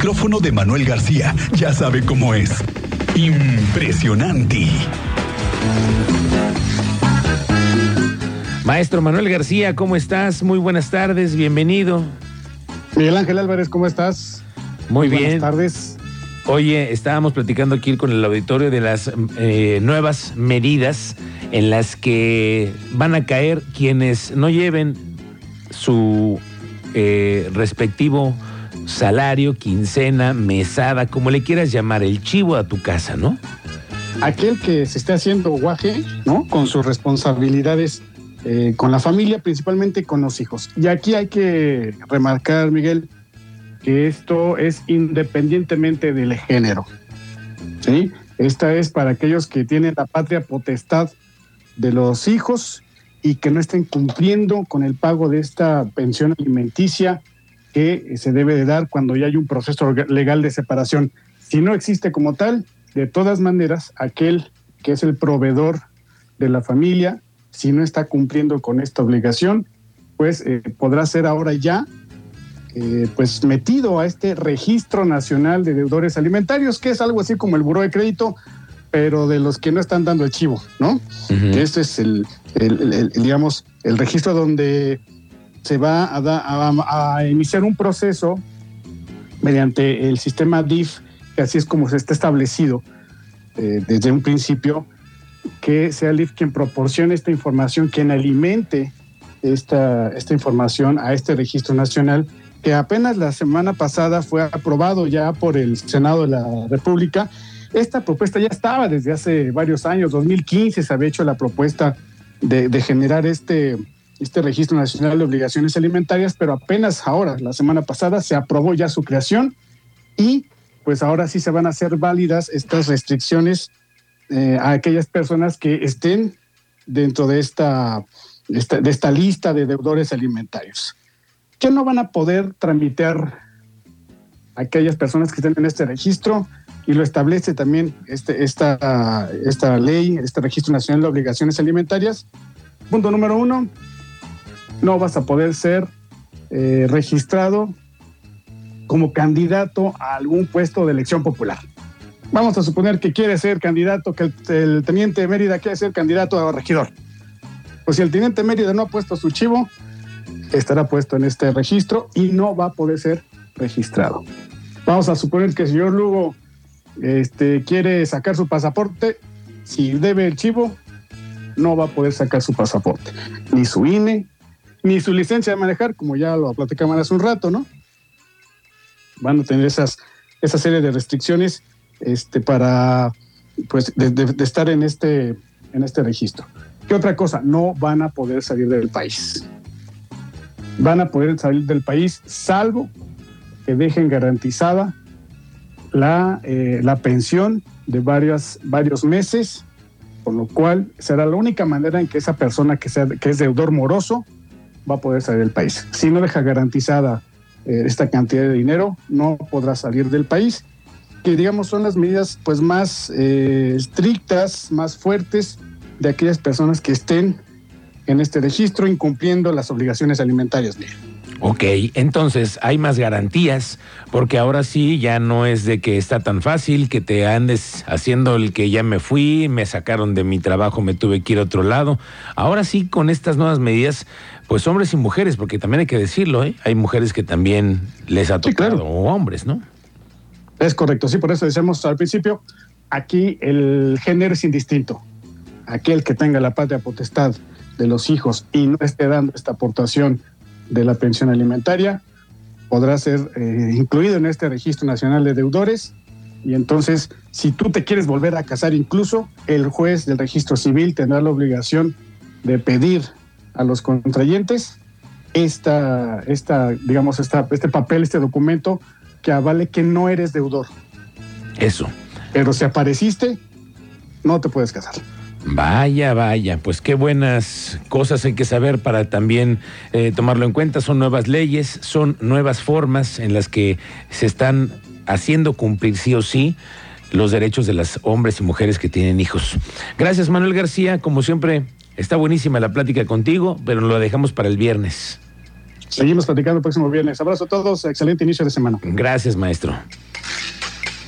micrófono de Manuel García. Ya sabe cómo es. Impresionante. Maestro Manuel García, ¿cómo estás? Muy buenas tardes, bienvenido. Miguel Ángel Álvarez, ¿cómo estás? Muy, bien. Buenas tardes. Oye, estábamos platicando aquí con el auditorio de las eh, nuevas medidas en las que van a caer quienes no lleven su eh, respectivo salario, quincena, mesada, como le quieras llamar, el chivo a tu casa, ¿no? Aquel que se esté haciendo guaje, ¿no? Con sus responsabilidades eh, con la familia, principalmente con los hijos. Y aquí hay que remarcar, Miguel, que esto es independientemente del género. ¿sí? Esta es para aquellos que tienen la patria potestad de los hijos y que no estén cumpliendo con el pago de esta pensión alimenticia que se debe de dar cuando ya hay un proceso legal de separación. Si no existe como tal, de todas maneras, aquel que es el proveedor de la familia, si no está cumpliendo con esta obligación, pues eh, podrá ser ahora ya eh, pues metido a este registro nacional de deudores alimentarios, que es algo así como el buró de crédito, pero de los que no están dando el chivo, ¿no? Este es el, digamos, el registro donde se va a, a, iniciar un proceso mediante el sistema DIF, que así es como se está establecido eh, desde un principio, que sea el DIF quien proporcione esta información, quien alimente esta, esta información a este registro nacional que apenas la semana pasada fue aprobado ya por el Senado de la República. Esta propuesta ya estaba desde hace varios años, 2015 se había hecho la propuesta de, generar este, este registro nacional de obligaciones alimentarias, pero apenas ahora, la semana pasada, se aprobó ya su creación y pues ahora sí se van a hacer válidas estas restricciones eh, a aquellas personas que estén dentro de esta, de esta lista de deudores alimentarios que no van a poder tramitar aquellas personas que estén en este registro y lo establece también este, esta, esta ley, este registro nacional de obligaciones alimentarias. Punto número uno, no vas a poder ser eh, registrado como candidato a algún puesto de elección popular. Vamos a suponer que quiere ser candidato, que el, teniente Mérida quiere ser candidato a regidor. Pues si el teniente Mérida no ha puesto su chivo, estará puesto en este registro y no va a poder ser registrado. Vamos a suponer que el señor Lugo este, quiere sacar su pasaporte, si debe el chivo, no va a poder sacar su pasaporte, ni su INE, ni su licencia de manejar, como ya lo platicamos hace un rato, ¿no? Van a tener esas, esa serie de restricciones este, para pues, de, estar en este, en este registro. ¿Qué otra cosa? No van a poder salir del país van a poder salir del país, salvo que dejen garantizada la, eh, la pensión de varios, varios meses, por lo cual será la única manera en que esa persona que, sea, que es deudor moroso va a poder salir del país. Si no deja garantizada eh, esta cantidad de dinero, no podrá salir del país, que digamos son las medidas pues más eh, estrictas, más fuertes de aquellas personas que estén en este registro incumpliendo las obligaciones alimentarias. Ok, entonces hay más garantías, porque ahora sí ya no es de que está tan fácil que te andes haciendo el que ya me fui, me sacaron de mi trabajo, me tuve que ir a otro lado. Ahora sí, con estas nuevas medidas, pues hombres y mujeres, porque también hay que decirlo, ¿eh? hay mujeres que también les ha tocado, o hombres, ¿no? Es correcto, sí, por eso decíamos al principio, aquí el género es indistinto. Aquel que tenga la patria potestad de los hijos y no esté dando esta aportación de la pensión alimentaria, podrá ser eh, incluido en este registro nacional de deudores. Y entonces, si tú te quieres volver a casar, incluso el juez del registro civil tendrá la obligación de pedir a los contrayentes esta, esta digamos, esta, este papel, este documento que avale que no eres deudor. Eso. Pero si apareciste, no te puedes casar. Vaya, vaya, pues qué buenas cosas hay que saber para también eh, tomarlo en cuenta. Son nuevas leyes, son nuevas formas en las que se están haciendo cumplir sí o sí los derechos de las hombres y mujeres que tienen hijos. Gracias Manuel García, como siempre, está buenísima la plática contigo, pero lo dejamos para el viernes. Seguimos platicando el próximo viernes. Abrazo a todos, excelente inicio de semana. Gracias, maestro.